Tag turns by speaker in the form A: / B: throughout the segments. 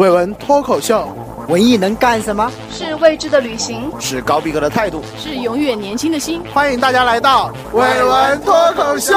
A: 伟文脱口秀，
B: 文艺能干什么？
C: 是未知的旅行，
A: 是高逼格的态度，
D: 是永远年轻的心。
A: 欢迎大家来到伟文脱口秀。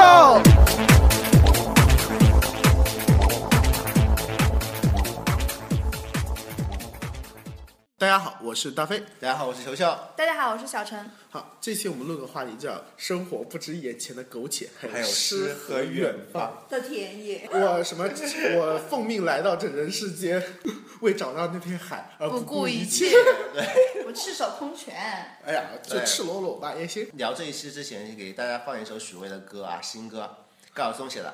A: 大家好，我是大飞。
E: 大家好，我是球球。
C: 大家好，我是小陈。
A: 好，这期我们录个话题叫“生活不止眼前的苟且，
E: 还有
A: 诗和远方
C: 的田野”。
A: 我什么？我奉命来到这人世间，为找到那片海而
C: 不
A: 顾
C: 一
A: 切。
C: 我赤手空拳。
A: 哎呀，就赤裸裸吧也行。
E: 聊这一期之前，给大家放一首许巍的歌啊，新歌，高晓松写的。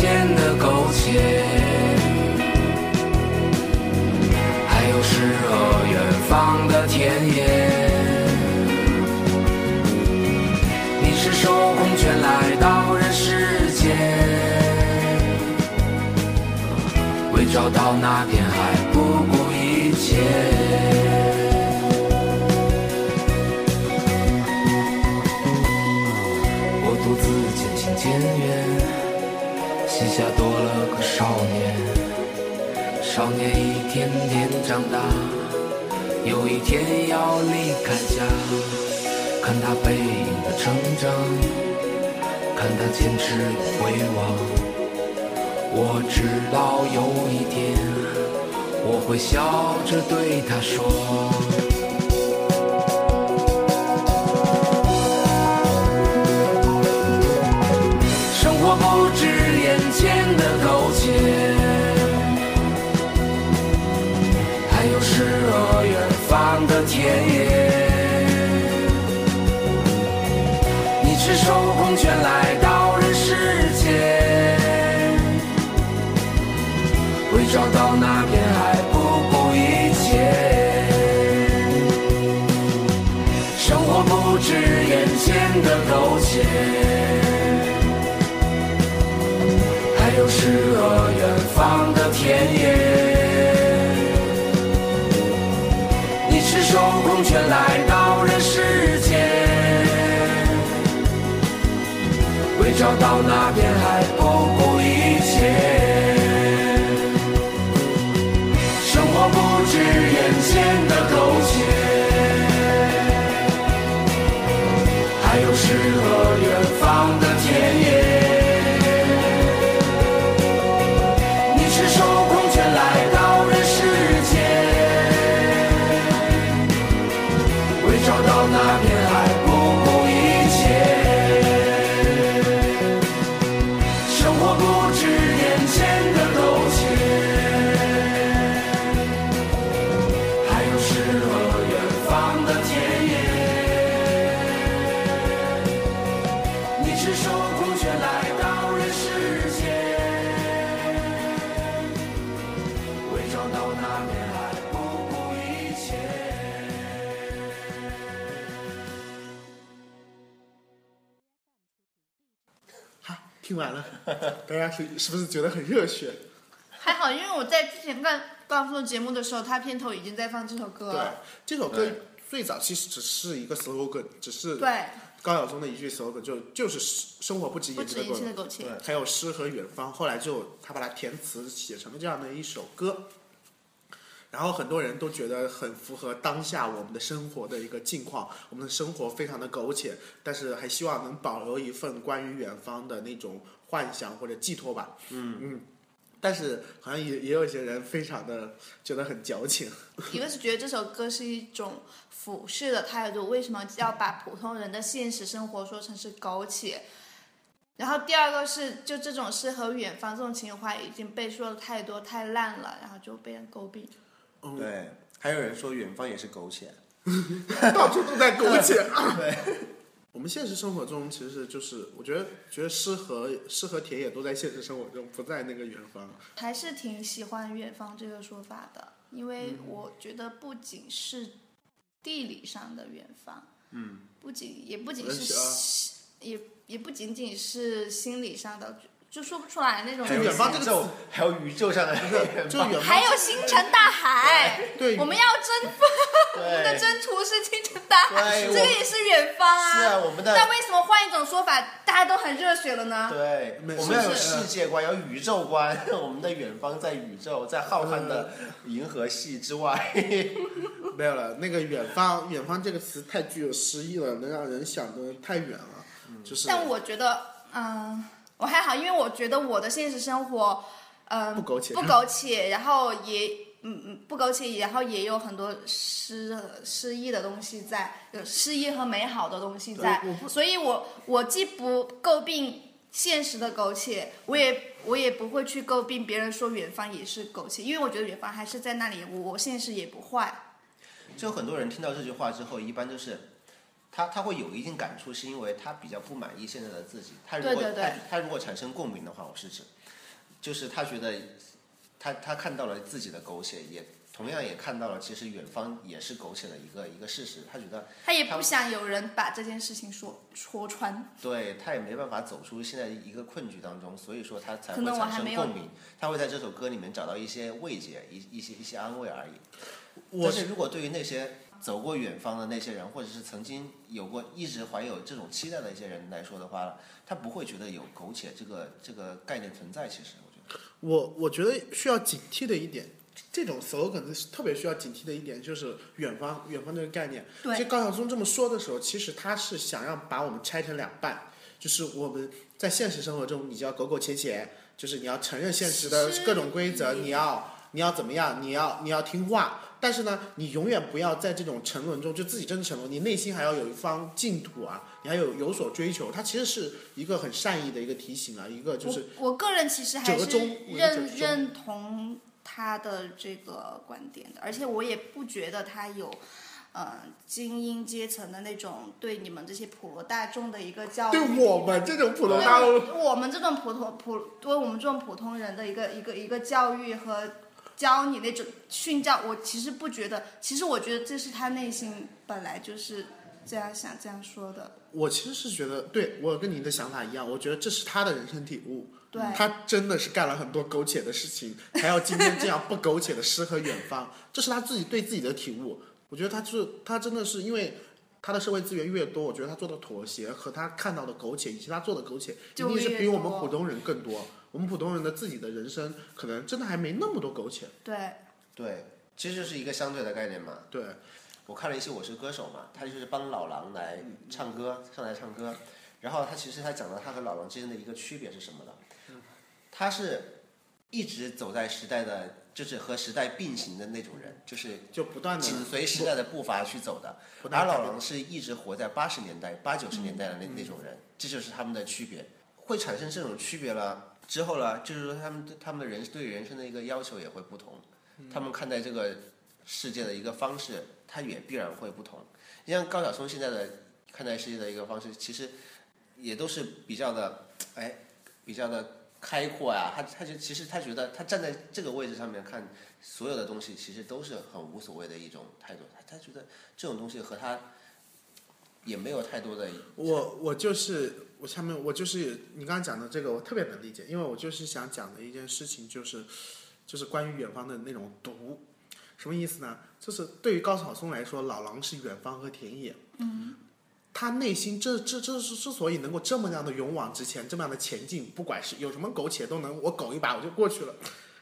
F: 间的苟且，还有诗和远方的田野。你赤手空拳来到人世间，为找到那片海不顾一切。下多了个少年。少年一天天长大，有一天要离开家。看他背影的成长，看他坚持与回望。我知道有一天，我会笑着对他说。的苟那片海
A: 大家是是不是觉得很热血？
C: 还好，因为我在之前看高晓松的节目的时候，他片头已经在放这首歌了
A: 对
C: 了。，
A: 这首歌最早其实只是一个 slogan，只是
C: 对，
A: 高晓松的一句 slogan，就就是生活不止
C: 不止一
A: 眼前的狗，
C: 切的苟且。
E: 对
A: 还有诗和远方。后来就他把它填词写成了这样的一首歌，然后很多人都觉得很符合当下我们的生活的一个境况，我们的生活非常的苟且，但是还希望能保留一份关于远方的那种幻想或者寄托吧。嗯嗯。但是好像也也有一些人非常的觉得很矫情，
C: 一个是觉得这首歌是一种俯视的态度，为什么要把普通人的现实生活说成是苟且？然后第二个是，就这种诗和远方这种情怀已经被说的太多太烂了，然后就被人诟病。
A: 嗯
E: 对，还有人说远方也是苟且，
A: 到处都在苟且。
E: 对，
A: 我们现实生活中其实就是，我觉得觉得诗和诗和田野都在现实生活中，不在那个远方。
C: 还是挺喜欢远方这个说法的，因为我觉得不仅是地理上的远方，
E: 嗯，
C: 不仅也不仅
A: 我也是
C: 是也也不仅仅是心理上的，就就说不出来那种
E: 还有
A: 远方这个
E: 宇宙，还有宇宙上的远方，
A: 就远方
C: 还有星辰大海，
A: 对
C: 我们要征服我们的，征途是星辰大海，这个也是远方啊
E: 是啊，我们的
C: 但为什么换一种说法，大家都很热血了呢？
E: 对，我们要有
A: 是
E: 世界观，要有宇宙观。我们的远方在宇宙，在浩瀚的银河系之外。
A: 没有了。那个远方，远方这个词太具有诗意了，能让人想的太远了。就是
C: 但我觉得，嗯，我还好，因为我觉得我的现实生活，嗯，
A: 不苟且
C: 不苟且，然后也，嗯嗯，不苟且，然后也有很多诗诗意的东西在，有诗意和美好的东西在所以我我既不诟病现实的苟且，我也我也不会去诟病别人说远方也是苟且，因为我觉得远方还是在那里，我我现实也不坏。
E: 就很多人听到这句话之后，一般都是他他会有一定感触，是因为他比较不满意现在的自己。他如果
C: 对对对
E: 他他如果产生共鸣的话，我是指，就是他觉得他他看到了自己的苟且，也同样也看到了其实远方也是苟且的一个一个事实。他觉得
C: 他也不想有人把这件事情说戳穿。
E: 对他也没办法走出现在一个困局当中，所以说他才
C: 可
E: 会产生共鸣，他会在这首歌里面找到一些慰藉，一一些一些安慰而已。
A: 我
E: 但是如果对于那些走过远方的那些人，或者是曾经有过一直怀有这种期待的一些人来说的话，他不会觉得有苟且这个这个概念存在。其实我觉得，
A: 我我觉得需要警惕的一点，这种 slogan 特别需要警惕的一点就是远方，远方这个概念。
C: 对
A: 其实高晓松这么说的时候，其实他是想让把我们拆成两半，就是我们在现实生活中，你就要苟苟且且，就是你要承认现实的各种规则，你要你要怎么样，你要你要听话。但是呢，你永远不要在这种沉沦中就自己真的沉沦，你内心还要有一方净土啊，你还有有所追求。它其实是一个很善意的一个提醒啊，一个就是
C: 我我个人其实还是认认同他的这个观点的，而且我也不觉得他有。呃，精英阶层的那种对你们这些普罗大众的一个教育，
A: 对我们这种普通大众
C: 我们这种普通普对我们这种普通人的一个一个一个教育和教你那种训教，我其实不觉得，其实我觉得这是他内心本来就是这样想这样说的，
A: 我其实是觉得，对我跟您的想法一样，我觉得这是他的人生体悟。
C: 对
A: 他真的是干了很多苟且的事情，还要今天这样不苟且的诗和远方，这是他自己对自己的体悟。我觉得他是他真的是因为他的社会资源越多，我觉得他做的妥协和他看到的苟且，以及他做的苟且，一定是比我们普通人更多。我们普通人的自己的人生，可能真的还没那么多苟且。
C: 对，
E: 对，其实就是一个相对的概念嘛。
A: 对，
E: 我看了一些《我是歌手》嘛，他就是帮老狼来唱歌，上台唱歌。然后他其实他讲了他和老狼之间的一个区别是什么的，他是一直走在时代的，就是和时代并行的那种人，就是
A: 就不断的
E: 紧随时代的步伐去走的。而老狼是一直活在八十年代、八九十年代的那那种人，这就是他们的区别。会产生这种区别了之后呢，就是说他们对他们的人对人生的一个要求也会不同，他们看待这个世界的一个方式，他也必然会不同。你像高晓松现在的看待世界的一个方式，其实也都是比较的，哎，比较的开阔呀、他他就其实他觉得他站在这个位置上面看所有的东西，其实都是很无所谓的一种态度。他他觉得这种东西和他也没有太多的
A: 我我就是我下面我就是你刚刚讲的这个，我特别能理解，因为我就是想讲的一件事情就是就是关于远方的那种毒，什么意思呢？就是对于高晓松来说，老狼是远方和田野。嗯。他内心这这这是之所以能够这么样的勇往直前，这么样的前进，不管是有什么苟且都能我苟一把我就过去了。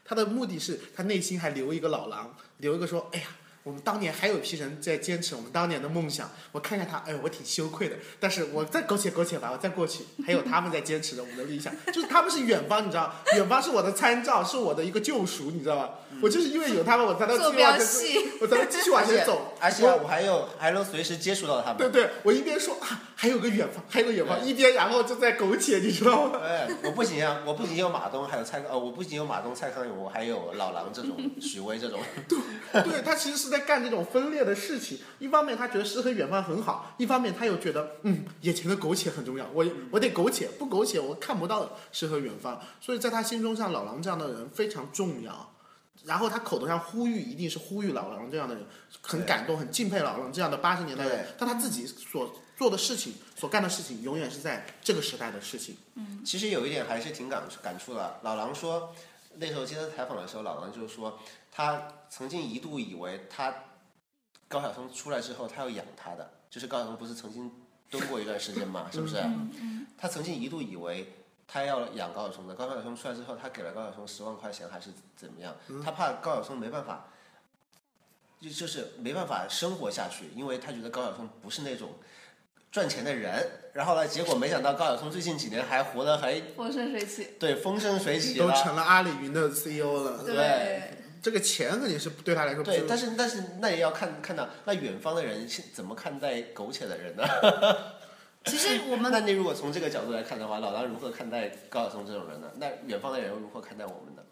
A: 他的目的是他内心还留一个老狼，留一个说，哎呀，我们当年还有一批人在坚持我们当年的梦想。我看看他，哎，我挺羞愧的，但是我 再苟且苟且吧，我再过去，还有他们在坚持着我们的理想，就是他们是远方，你知道，远方是我的参照，是我的一个救赎，你知道吧？我就是因为有他们，我才能继续往前，走，我才能继续往
E: 而且
A: 前走。
E: 而且我还有还能随时接触到他们。
A: 对对，我一边说啊，还有个远方，还有个远方，一边然后就在苟且，你知道吗？
E: 哎，我不行啊，我不仅有马东，还有蔡康，呃，我不仅有马东、蔡康永，我还有老狼这种、许巍这种。
A: 对他其实是在干这种分裂的事情。一方面他觉得诗和远方很好，一方面他又觉得嗯，眼前的苟且很重要，我我得苟且，不苟且我看不到诗和远方。所以在他心中，像老狼这样的人非常重要。然后他口头上呼吁，一定是呼吁老狼这样的人，很感动，很敬佩老狼这样的八十年代人。但他自己所做的事情，所干的事情，永远是在这个时代的事情。
E: 嗯其实有一点还是挺感感触的。老狼说，那时候接受采访的时候，老狼就说，他曾经一度以为他高晓松出来之后，他要养他的，就是高晓松不是曾经蹲过一段时间嘛，是不是？他曾经一度以为他要养高晓松的，高晓松出来之后，他给了高晓松十万块钱还是怎么样？他怕高晓松没办法，就就是没办法生活下去，因为他觉得高晓松不是那种赚钱的人。然后呢，结果没想到高晓松最近几年还活得还
C: 风生水起。
E: 对风生水起
A: 都。成了阿里云的 CEO 了，
E: 对
A: 这个钱肯定是对他来说不是
E: 对，但是但是那也要看看到那远方的人是怎么看待苟且的人呢？
C: 其实我们
E: 那你如果从这个角度来看的话，老狼如何看待高晓松这种人呢？那远方的人又如何看待我们呢？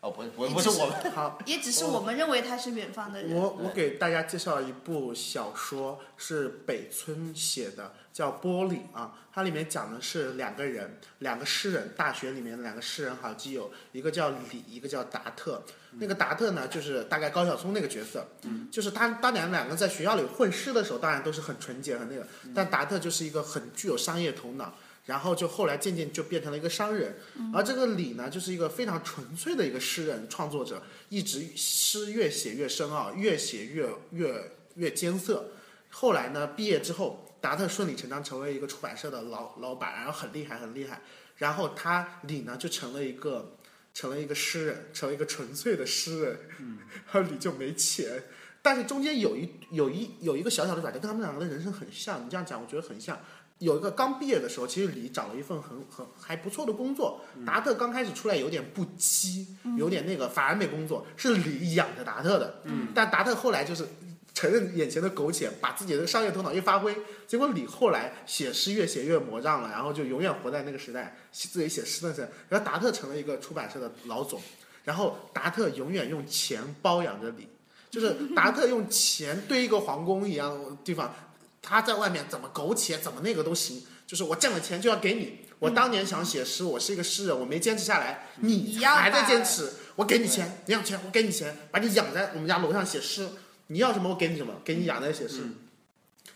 E: 哦，不不不是我们，
A: 好。
C: 也只是我们认为他是远方的人。
A: 我我给大家介绍一部小说，是北村写的，叫《玻璃》啊。它里面讲的是两个人，两个诗人，大学里面的两个诗人好基友，一个叫李，一个叫达特。那个达特呢，就是大概高晓松那个角色，就是他当年两个在学校里混诗的时候，当然都是很纯洁很那个，但达特就是一个很具有商业头脑。然后就后来渐渐就变成了一个商人，而这个李呢，就是一个非常纯粹的一个诗人创作者，一直诗越写越深奥，越写越越越艰涩。后来呢，毕业之后，达特顺理成章成为一个出版社的老老板，然后很厉害很厉害。然后他李呢就成了一个成了一个诗人，成为一个纯粹的诗人，然后李就没钱。但是中间有一有一有一个小小的转折，跟他们两个的人生很像。你这样讲，我觉得很像。有一个刚毕业的时候，其实李找了一份很很还不错的工作。达特刚开始出来有点不羁，有点那个，反而没工作，是李养着达特的。嗯，但达特后来就是承认眼前的苟且，把自己的商业头脑一发挥，结果李后来写诗越写越魔障了，然后就永远活在那个时代，自己写诗的时候，然后达特成了一个出版社的老总，然后达特永远用钱包养着李，就是达特用钱堆一个皇宫一样的地方，他在外面怎么苟且怎么那个都行，就是我挣了钱就要给你。我当年想写诗，我是一个诗人，我没坚持下来，你还在坚持，我给你钱，你要钱我给你钱，把你养在我们家楼上写诗，你要什么我给你什么，给你养在写诗。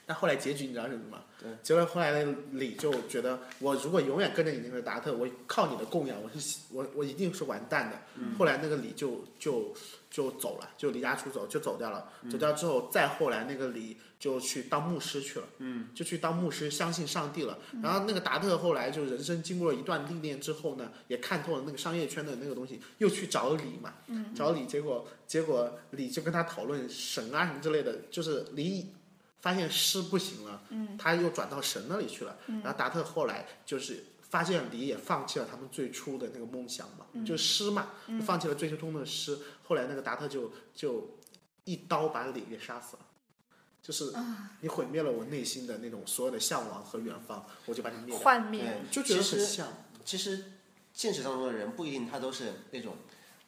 A: 但后来结局你知道是什么吗？
E: 对，
A: 结果后来那个李就觉得，我如果永远跟着你那个达特，我靠你的供养，我是我我一定是完蛋的。后来那个李就就就走了，就离家出走，就走掉了。走掉之后，再后来那个李就去当牧师去了，嗯，就去当牧师，相信上帝了。然后那个达特后来就人生经过了一段历练之后呢，也看透了那个商业圈的那个东西，又去找李嘛，找李，结果结果李就跟他讨论神啊什么之类的，就是李发现诗不行了，他又转到神那里去了。然后达特后来就是发现李也放弃了他们最初的那个梦想嘛，就诗嘛，就放弃了追求中的诗。后来那个达特就就一刀把李给杀死了，就是你毁灭了我内心的那种所有的向往和远方，我就把你灭了，
C: 幻灭。
E: 对，
A: 就觉得很像。
E: 其实现实当中的人不一定他都是那种，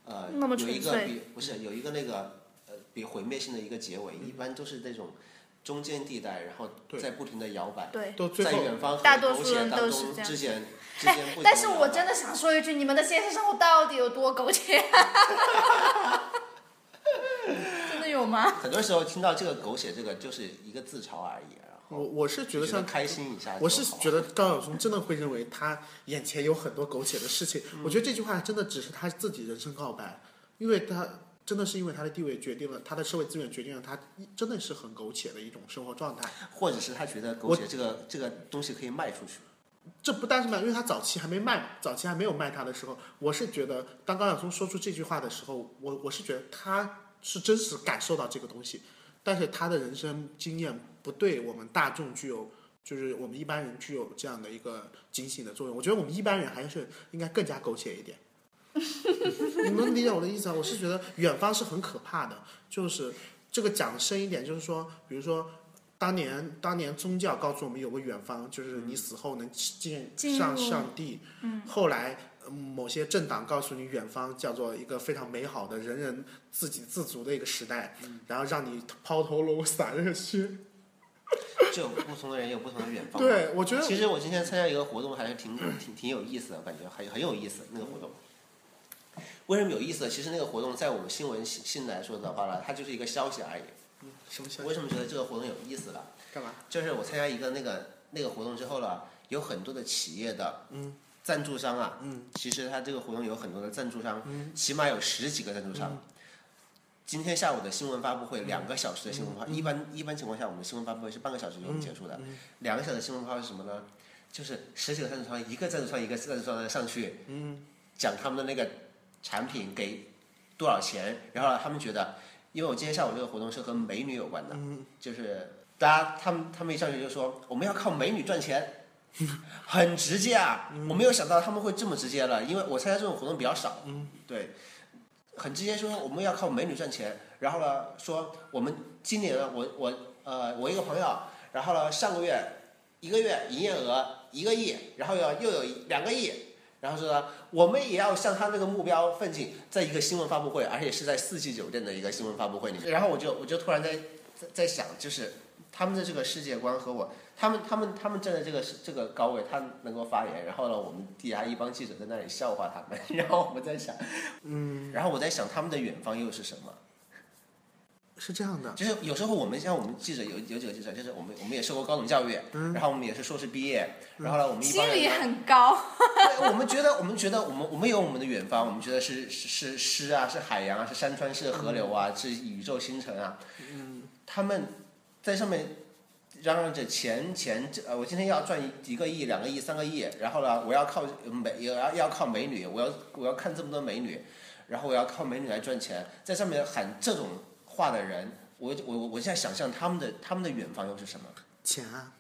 E: 呃，
C: 那么
E: 有一个比不是有一个那个呃比毁灭性的一个结尾，一般都是那种中间地带，然后
A: 对
E: 在不停的摇摆，
C: 对。
A: 都
E: 在远方和
C: 大多数人
E: 当中
C: 都是这样
E: 之间
C: 哎
E: 间不停地
C: 但是我真的想说一句，你们的现实生活到底有多苟且？真的有吗？
E: 很多时候听到这个狗血这个就是一个自嘲而已，然后
A: 我我是觉得像
E: 开心一下。
A: 我是觉得高晓松真的会认为他眼前有很多苟且的事情。
E: 嗯
A: 我觉得这句话真的只是他自己人生告白，因为他真的是因为他的地位决定了他的社会资源决定了他真的是很苟且的一种生活状态。
E: 或者是他觉得苟且这个这个东西可以卖出去。
A: 这不单是卖，因为他早期还没卖，早期还没有卖他的时候，我是觉得当高晓松说出这句话的时候，我我是觉得他是真实感受到这个东西，但是他的人生经验不对我们大众具有，就是我们一般人具有这样的一个警醒的作用。我觉得我们一般人还是应该更加苟且一点。你能理解我的意思啊？我是觉得远方是很可怕的，就是这个讲深一点，就是说，比如说。当年，当年宗教告诉我们有个远方，就是你死后能见
C: 进
A: 上上帝。嗯。后来，嗯某些政党告诉你远方叫做一个非常美好的、人人自给自足的一个时代，然后让你抛头颅洒热血。
E: 就不同的人有不同的远方。，
A: 对，我觉得
E: 其实我今天参加一个活动还是挺挺挺有意思的，我感觉很很有意思那个活动。为什么有意思？其实那个活动在我们新闻性性来说的话呢，它就是一个消息而已。
A: 什么消
E: 为什么觉得这个活动有意思了？
A: 干嘛？
E: 就是我参加一个那个那个活动之后了，有很多的企业的
A: 嗯
E: 赞助商啊，
A: 嗯
E: 其实他这个活动有很多的赞助商，起码有十几个赞助商。
A: 嗯
E: 今天下午的新闻发布会，两个小时的新闻发，
A: 嗯
E: 一般一般情况下，我们的新闻发布会是半个小时就能结束的。两个小时的新闻发布会是什么呢？就是十几个赞助商，一个赞助商一个赞助商的上去，
A: 嗯
E: 讲他们的那个产品给多少钱，然后呢他们觉得，因为我今天下午这个活动是和美女有关的，
A: 嗯
E: 就是大家他们他们一上去就说我们要靠美女赚钱，很直接啊！我没有想到他们会这么直接了，因为我参加这种活动比较少，嗯对，很直接说我们要靠美女赚钱，然后呢说我们今年呢我我呃我一个朋友，然后呢上个月一个月营业额一个亿，然后又又有两个亿。然后说呢，我们也要向他那个目标奋进，在一个新闻发布会，而且是在四季酒店的一个新闻发布会里面。然后我就我就突然在在在想，就是他们的这个世界观和我，他们他们他们站在这个这个高位，他能够发言，然后呢，我们底下一帮记者在那里笑话他们，然后我们在想，嗯，然后我在想他们的远方又是什么？
A: 是这样的。
E: 就是有时候我们像我们记者有有几个记者，就是我们我们也受过高等教育，嗯然后我们也是硕士毕业，然后呢，我们一
C: 心理很高。
E: 对我们觉得，我们觉得，我们我们有我们的远方，我们觉得是是是诗啊，是海洋啊，是山川，是河流啊，是宇宙星辰啊。嗯。他们在上面嚷嚷着钱钱，这呃，我今天要赚一一个亿、两个亿、三个亿，然后呢，我要靠美，也要要靠美女，我要我要看这么多美女，然后我要靠美女来赚钱，在上面喊这种话的人，我我我现在想象他们的他们的远方又是什么？
A: 钱啊，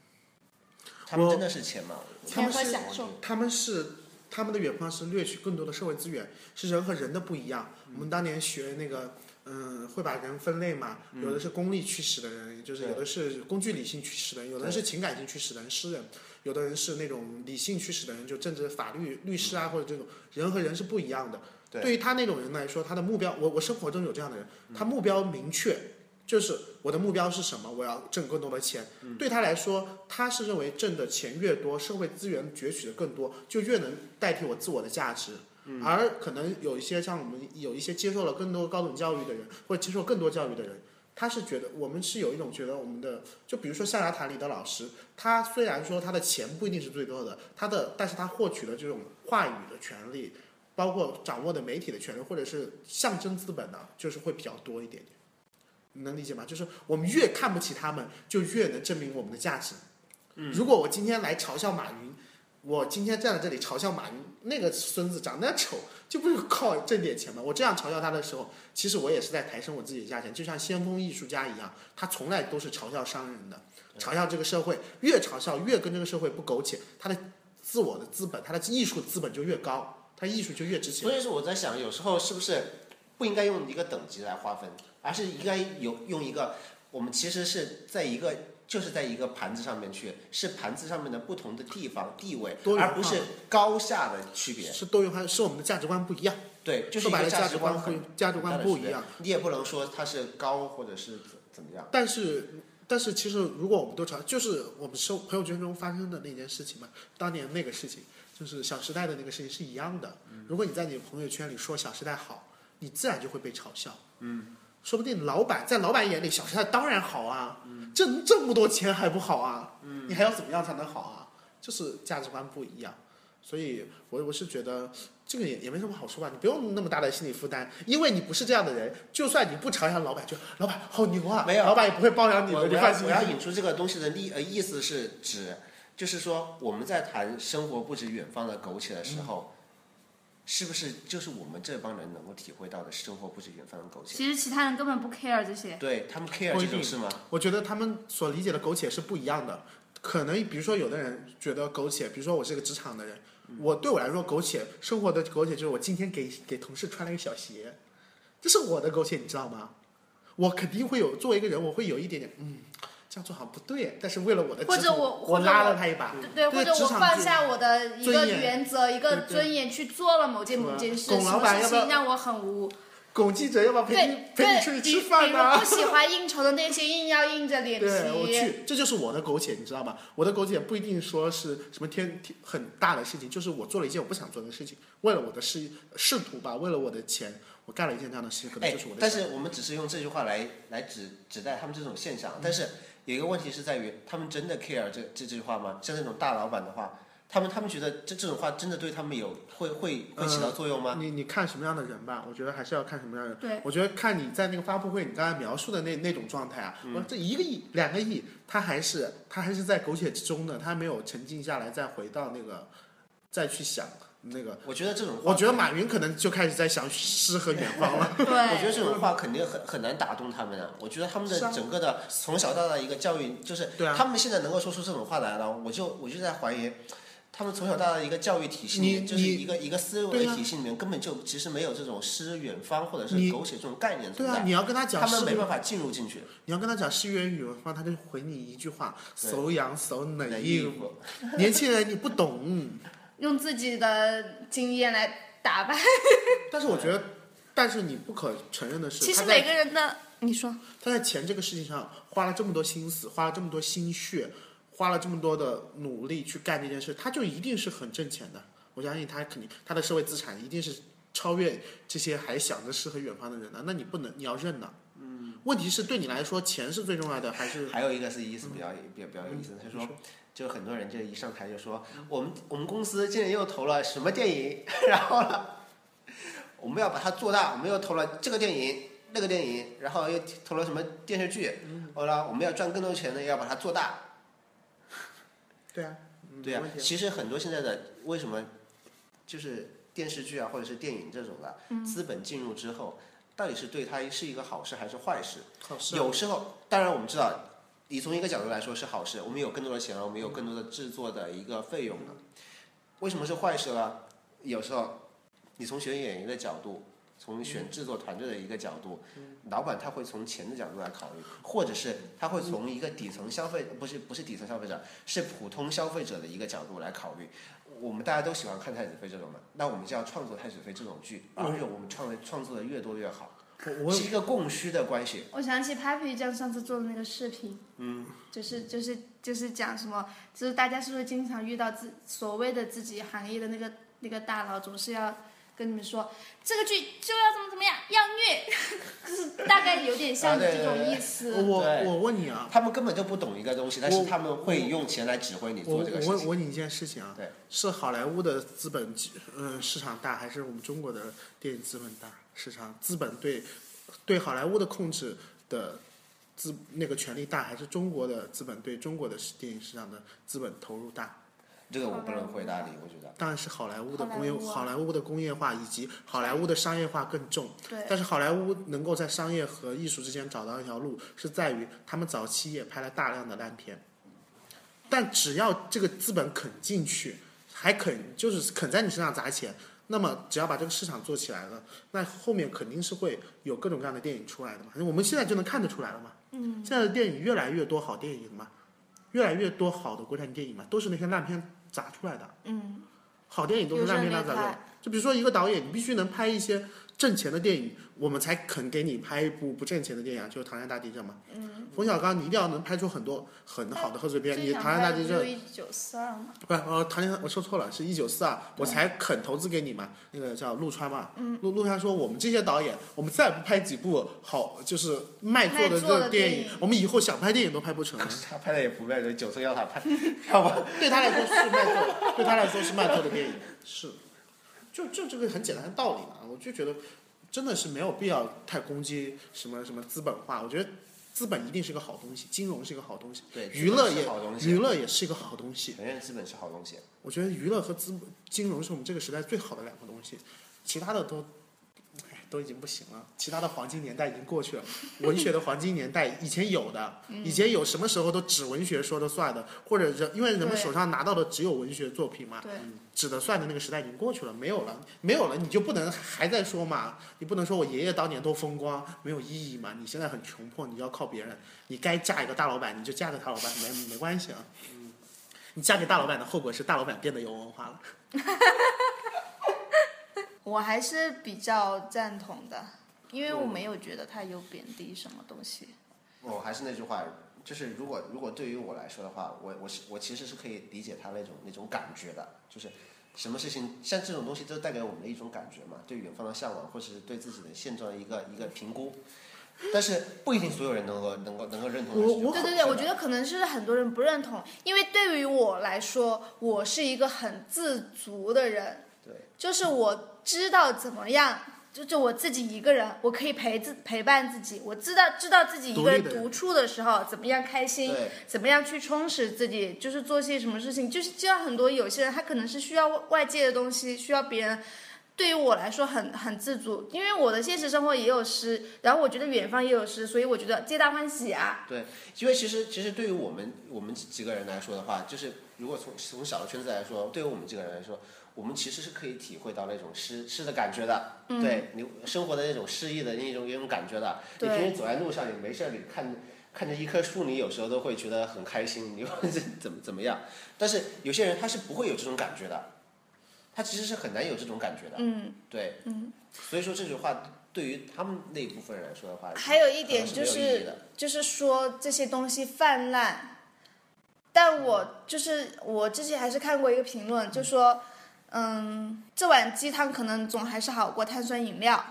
E: 他们真的是钱吗？
A: 他们是他们是他们的远方是掠取更多的社会资源，是人和人的不一样。我们当年学那个，嗯，会把人分类嘛，有的是功利驱使的人，也就是有的是工具理性驱使的人，有的人是情感性驱使的人，诗人，有的人是那种理性驱使的人，就政治法律律师啊，或者这种人和人是不一样的。
E: 对
A: 对于他那种人来说，他的目标，我我生活中有这样的人，他目标明确，就是我的目标是什么，我要挣更多的钱。对他来说，他是认为挣的钱越多，社会资源攫取的更多，就越能代替我自我的价值。而可能有一些像我们有一些接受了更多高等教育的人，或者接受更多教育的人，他是觉得我们是有一种觉得我们的，就比如说象牙塔里的老师，他虽然说他的钱不一定是最多的，他的但是他获取的这种话语的权利，包括掌握的媒体的权利，或者是象征资本呢，就是会比较多一点点。你能理解吗？就是我们越看不起他们，就越能证明我们的价值。如果我今天来嘲笑马云，我今天站在这里嘲笑马云，那个孙子长得丑，就不是靠挣点钱吗？我这样嘲笑他的时候，其实我也是在抬升我自己的价钱，就像先锋艺术家一样，他从来都是嘲笑商人的，嘲笑这个社会，越嘲笑越跟这个社会不苟且，他的自我的资本，他的艺术资本就越高，他艺术就越值钱
E: 所。以说我在想，有时候是不是不应该用一个等级来划分，而是应该有用一个，我们其实是在一个就是在一个盘子上面去，是盘子上面的不同的地方地位而不是高下的区别。
A: 是多元化，是我们的价值观不一样。
E: 对，就是
A: 说白了，
E: 价
A: 值
E: 观很
A: 价值观不一样。
E: 你也不能说它是高或者是怎怎么样。
A: 但是，但是其实如果我们都查，就是我们生朋友圈中发生的那件事情嘛，当年那个事情，就是《小时代》的那个事情是一样的。如果你在你的朋友圈里说《小时代》好，你自然就会被嘲笑。嗯，说不定老板在老板眼里，《小时代》当然好啊，挣这么多钱还不好啊？嗯，你还要怎么样才能好啊？就是价值观不一样。所以我我是觉得这个也也没什么好说吧，你不用那么大的心理负担，因为你不是这样的人，就算你不嘲笑老板，就老板好牛啊，
E: 没有
A: 老板也不会包养你的，
E: 我我
A: 你放心
E: 要我。要引出这个东西的意呃意思是指，就是说我们在谈生活不止远方的苟且的时候，是不是就是我们这帮人能够体会到的生活不止远方的苟且？
C: 其实其他人根本不 care 这些。
E: 对他们 care
A: 不一定
E: 这种事吗？
A: 我觉得他们所理解的苟且是不一样的。可能比如说有的人觉得苟且，比如说我是个职场的人，我对我来说苟且生活的苟且就是我今天给给同事穿了一个小鞋，这是我的苟且，你知道吗？我肯定会有作为一个人，我会有一点点嗯，这样做好像不对，但是为了我的职
C: 或者我
A: 我拉
C: 或者我
A: 了他一把，
C: 对对，或者我放下我的一个原则、一个尊严去做了某件某件事，
A: 龚老
C: 什么事
A: 板要不要
C: 情让我很无
A: 龚记者要不要陪你
C: 对
A: 陪你出，去吃饭呢、
C: 你们不喜欢应酬的那些，硬要硬着脸
A: 对我
C: 皮。
A: 去，这就是我的苟且，你知道吗？我的苟且不一定说是什么天天很大的事情，就是我做了一件我不想做的事情，为了我的仕仕途吧，为了我的钱，我干了一件这样的事情，可能
E: 哎
A: 就是我的。
E: 但是我们只是用这句话来来指指代他们这种现象，但是有一个问题是在于，他们真的 care 这这句话吗？像那种大老板的话，他们他们觉得这这种话真的对他们有会会会起到作用吗？
A: 你你看什么样的人吧，我觉得还是要看什么样的人。
C: 对，
A: 我觉得看你在那个发布会，你刚才描述的那那种状态啊，我说这一个亿、两个亿，他还是他还是在苟且之中的，他没有沉静下来，再回到那个，再去想那个。
E: 我觉得这种话，
A: 我觉得马云可能就开始在想诗和远方了。
C: 对，
E: 我觉得这种话肯定很很难打动他们的。我觉得他们的整个的从小到大一个教育，就是他们现在能够说出这种话来了，我就我就在怀疑，他们从小到大一个教育体系里面，就是一个一个思维体系里面根本就其实没有这种诗远方或者是狗血这种概念
A: 对啊，
E: 存在，
A: 你要跟他讲
E: 他们
A: 诗
E: 没办法进入进去。
A: 你要跟他讲诗源语文方，他就回你一句话：
E: 对
A: 手痒手
E: 那
A: 冷硬。
E: 衣服，
A: 年轻人你不懂，
C: 用自己的经验来打败。
A: 但是我觉得，但是你不可承认的是，
C: 其实每个人的，你说，
A: 他在钱这个事情上花了这么多心思，花了这么多心血，花了这么多的努力去干这件事，他就一定是很挣钱的。我相信他肯定他的社会资产一定是超越这些还想着诗和远方的人的。那你不能，你要认的。嗯。问题是对你来说，钱是最重要的，还是
E: 还有一个是意思比较比较比较有意思，他说。就很多人就一上台就说，我们我们公司今年又投了什么电影，然后呢，我们要把它做大，我们又投了这个电影、那个电影，然后又投了什么电视剧，后来我们要赚更多钱呢，要把它做大。
A: 对啊？嗯
E: 对啊其实很多现在的为什么就是电视剧啊或者是电影这种的，资本进入之后，到底是对它是一个好事还是坏事？
A: 好事啊
E: 有时候，当然我们知道，你从一个角度来说是好事，我们有更多的钱了，我们有更多的制作的一个费用了。为什么是坏事呢？有时候，你从选演员的角度，从选制作团队的一个角度，老板他会从钱的角度来考虑，或者是他会从一个底层消费，不是不是底层消费者，是普通消费者的一个角度来考虑。我们大家都喜欢看太子妃这种的，那我们就要创作太子妃这种剧，而且我们创的创作的越多越好，是一个供需的关系。
C: 我想起 Papi 酱上次做的那个视频，嗯，就是就是就是讲什么，就是大家是不是经常遇到自所谓的自己行业的那个那个大佬，总是要跟你们说这个剧就要怎么怎么样，要虐，就是大概有点像
E: 你
C: 这种意思。
A: 我我问你啊，
E: 他们根本就不懂一个东西，但是他们会用钱来指挥你做这个事情。
A: 问我问你一件事情啊，
E: 对，
A: 是好莱坞的资本嗯、市场大，还是我们中国的电影资本大？市场资本对对好莱坞的控制的资那个权力大，还是中国的资本对中国的电影市场的资本投入大？
E: 这个我不能回答你，我觉得。
A: 当然是好莱坞的工业
C: 好莱坞
A: 的工业化以及好莱坞的商业化更重。
C: 对，
A: 但是好莱坞能够在商业和艺术之间找到一条路，是在于他们早期也拍了大量的烂片，但只要这个资本肯进去，还肯就是肯在你身上砸钱，那么只要把这个市场做起来了，那后面肯定是会有各种各样的电影出来的嘛。我们现在就能看得出来了嘛。嗯。现在的电影越来越多好电影嘛，越来越多好的国产电影嘛，都是那些烂片砸出来的。
C: 嗯，
A: 好电影都是烂片砸出来的。就比如说一个导演，你必须能拍一些挣钱的电影，我们才肯给你拍一部不挣钱的电影啊，就是《唐山大地震》嘛。嗯。冯小刚，你一定要能拍出很多很好的贺岁片，你《唐山大地震
C: 一九四二嘛。
A: 不是，呃，唐山我说错了，是一九四二，我才肯投资给你嘛。那个叫陆川嘛，
C: 嗯
A: 陆陆川说我们这些导演，我们再不拍几部好就是卖座的这个电影
C: 电影，
A: 我们以后想拍电影都拍不成了。
E: 他拍的也不卖座，九岁要他拍，要 不
A: 对他来说是卖座，对他来说是卖座的电影，是，就就这个很简单的道理嘛。我就觉得真的是没有必要太攻击什么什么资本化，我觉得资本一定是个好东西，金融是一个好东西，
E: 对
A: 娱乐也
E: 好东西
A: 娱乐也是一个好东西。
E: 承认资本是好东西。
A: 我觉得娱乐和资金融是我们这个时代最好的两个东西，其他的都，哎，都已经不行了。其他的黄金年代已经过去了，文学的黄金年代 以前有的，以前有什么时候都指文学说的算的，或者人因为人们手上拿到的只有文学作品嘛，
C: 对，
A: 指的算的那个时代已经过去了，没有了，没有了，你就不能还在说嘛？你不能说我爷爷当年多风光，没有意义嘛？你现在很穷迫，你就要靠别人，你该嫁一个大老板，你就嫁个大老板，没没关系啊。你嫁给大老板的后果是大老板变得有文化了。
C: 我还是比较赞同的，因为我没有觉得他有贬低什么东西。
E: 我还是那句话，就是如果如果对于我来说的话，我我是我其实是可以理解他那种那种感觉的，就是什么事情像这种东西都带给我们的一种感觉嘛，对远方的向往，或是对自己的现状的一个一个评估。但是不一定所有人能够能够能够认同
C: 对对对，我觉得可能是很多人不认同，因为对于我来说，我是一个很自足的人，
E: 对，
C: 就是我知道怎么样，就就我自己一个人，我可以陪自陪伴自己，我知道知道自己一个人
A: 独
C: 处的时候怎么样开心，怎么样去充实自己，就是做些什么事情，就是就像很多有些人他可能是需要外界的东西，需要别人。对于我来说很很自足，因为我的现实生活也有诗，然后我觉得远方也有诗，所以我觉得皆大欢喜啊。
E: 对，因为其实其实对于我们我们几几个人来说的话，就是如果从从小的圈子来说，对于我们几个人来说，我们其实是可以体会到那种诗诗的感觉的，
C: 嗯
E: 对你生活的那种诗意的那种那种感觉的。你平时走在路上，你没事你看看着一棵树，你有时候都会觉得很开心，你会 怎么怎么样？但是有些人他是不会有这种感觉的，他其实是很难有这种感觉的，
C: 嗯，
E: 对，嗯。所以说这句话对于他们那一部分人来说的话，
C: 还有一点就
E: 是
C: 就是说这些东西泛滥，但我就是我之前还是看过一个评论，就说，嗯，这碗鸡汤可能总还是好过碳酸饮料，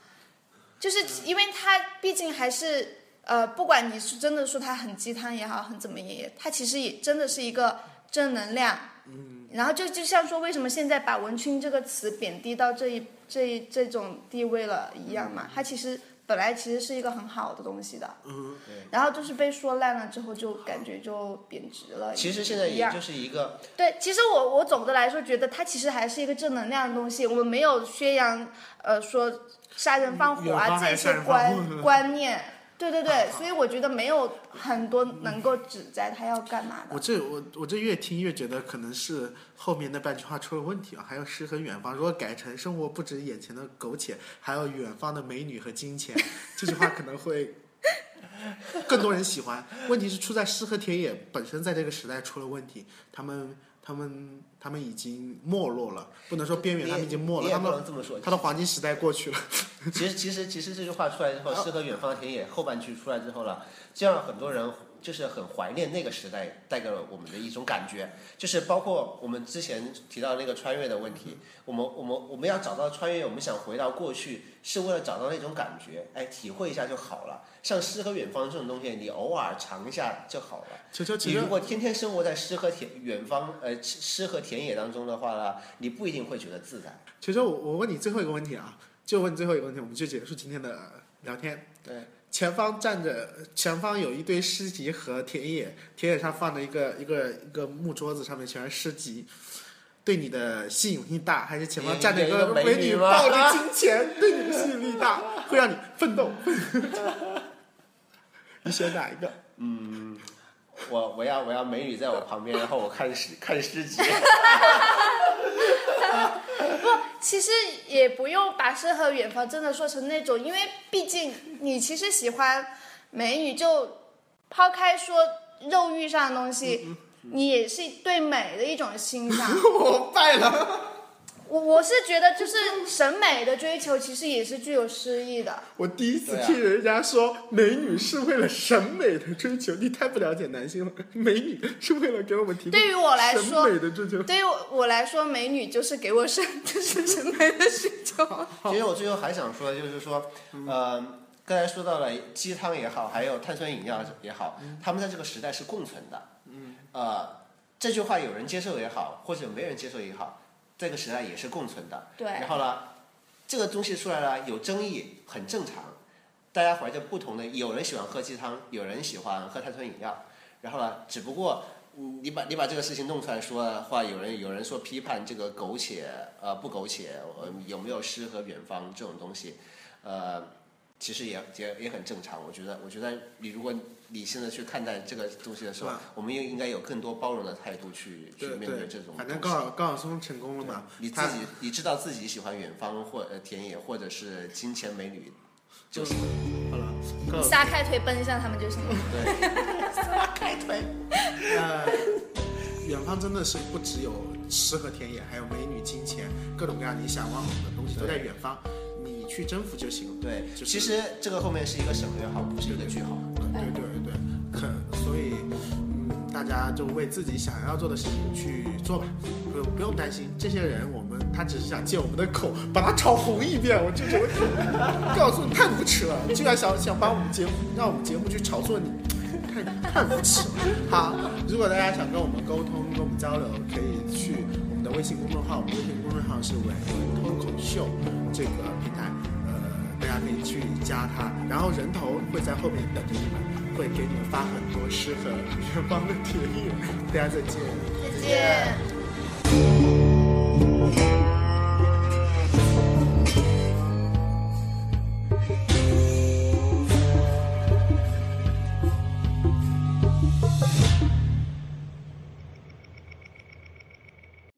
C: 就是因为它毕竟还是呃，不管你是真的说它很鸡汤也好，很怎么也，它其实也真的是一个正能量。嗯，然后就就像说，为什么现在把文青这个词贬低到这一这一这种地位了一样嘛？它其实本来其实是一个很好的东西的，
A: 嗯，
C: 然后就是被说烂了之后，就感觉就贬值了。
E: 其实现在
C: 一样
E: 也就是一个
C: 对，其实我我总的来说觉得它其实还是一个正能量的东西，我们没有宣扬呃说杀人放火啊这些观观念。对对对，所以我觉得没有很多能够指摘他要干嘛的。
A: 我这我我这越听越觉得可能是后面那半句话出了问题啊，还有诗和远方。如果改成生活不止眼前的苟且，还有远方的美女和金钱，这句话可能会更多人喜欢。问题是出在诗和田野本身在这个时代出了问题，他们他们他们已经没落了，不能说边缘，他们已经没了，
E: 你也不
A: 他们
E: 能这么说。
A: 他的黄金时代过去了。
E: 其实其实其实这句话出来之后，诗和远方的田野后半句出来之后了，这让很多人就是很怀念那个时代带给了我们的一种感觉，就是包括我们之前提到那个穿越的问题，我们我们我们要找到穿越，我们想回到过去，是为了找到那种感觉，哎，体会一下就好了。像诗和远方这种东西，你偶尔尝一下就好了。
A: 球球其实
E: 你如果天天生活在诗和田远方呃诗和田野当中的话呢，你不一定会觉得自在。
A: 球球，我我问你最后一个问题啊，就问最后一个问题，我们就结束今天的聊天。
E: 对，
A: 前方站着，前方有一堆诗集和田野，田野上放着一个一个一个木桌子，上面全是诗集。对你的吸引力大，还是前方站着一个
E: 美
A: 美女抱着金钱，对你的吸引力大，会让你奋斗？你选哪一个？
E: 嗯我我要我要美女在我旁边，然后我看诗看诗集。
C: 其实也不用把诗和远方真的说成那种，因为毕竟你其实喜欢美女，就抛开说肉欲上的东西，你也是对美的一种欣赏。
A: 我败了。
C: 我我是觉得就是审美的追求其实也是具有诗意的。
A: 我第一次听人家说美女是为了审美的追求，你太不了解男性了。美女是为了给我们提供
C: 对于我来说
A: 审美的追求。
C: 对于我我来说，美女就是给我审 就是审美的需求。
E: 其实我最后还想说，就是说，呃，刚才说到了鸡汤也好，还有碳酸饮料也好，他们在这个时代是共存的。嗯。呃，这句话有人接受也好，或者没人接受也好，这个时代也是共存的。
C: 对
E: 然后呢，这个东西出来了有争议，很正常。大家怀着不同的，有人喜欢喝鸡汤，有人喜欢喝碳酸饮料。然后呢，只不过嗯你把你把这个事情弄出来说的话，有人有人说批判这个苟且呃不苟且，呃有没有诗和远方这种东西，呃，其实也也也很正常。我觉得我觉得你如果理性的去看待这个东西的时候，我们又应该有更多包容的态度去去面对
A: 对
E: 这种，
A: 反正高晓高晓松成功了嘛，
E: 你自己你知道自己喜欢远方或呃田野或者是金钱美女，就
A: 就是好了，你
C: 撒开腿奔向他们就行了。
A: 对，撒开腿 呃，远方真的是不只有诗和田野，还有美女、金钱，各种各样你想望的东西都在远方，你去征服就行了。
E: 对，
A: 就是
E: 其实这个后面是一个省略号，不是一个句号。
A: 对对对对，可所以，嗯，大家就为自己想要做的事情去做吧，不用不用担心这些人，我们他只是想借我们的口把他炒红一遍，我就觉得告诉你太无耻了，居然想想把我们节目让我们节目去炒作你。太太无耻了！好，如果大家想跟我们沟通、跟我们交流，可以去我们的微信公众号，我们微信公众号是“伟文脱口秀”这个平台呃大家可以去加他然后人头会在后面等着你们会给你们发很多适合远方的田野大家再见。
C: 再见。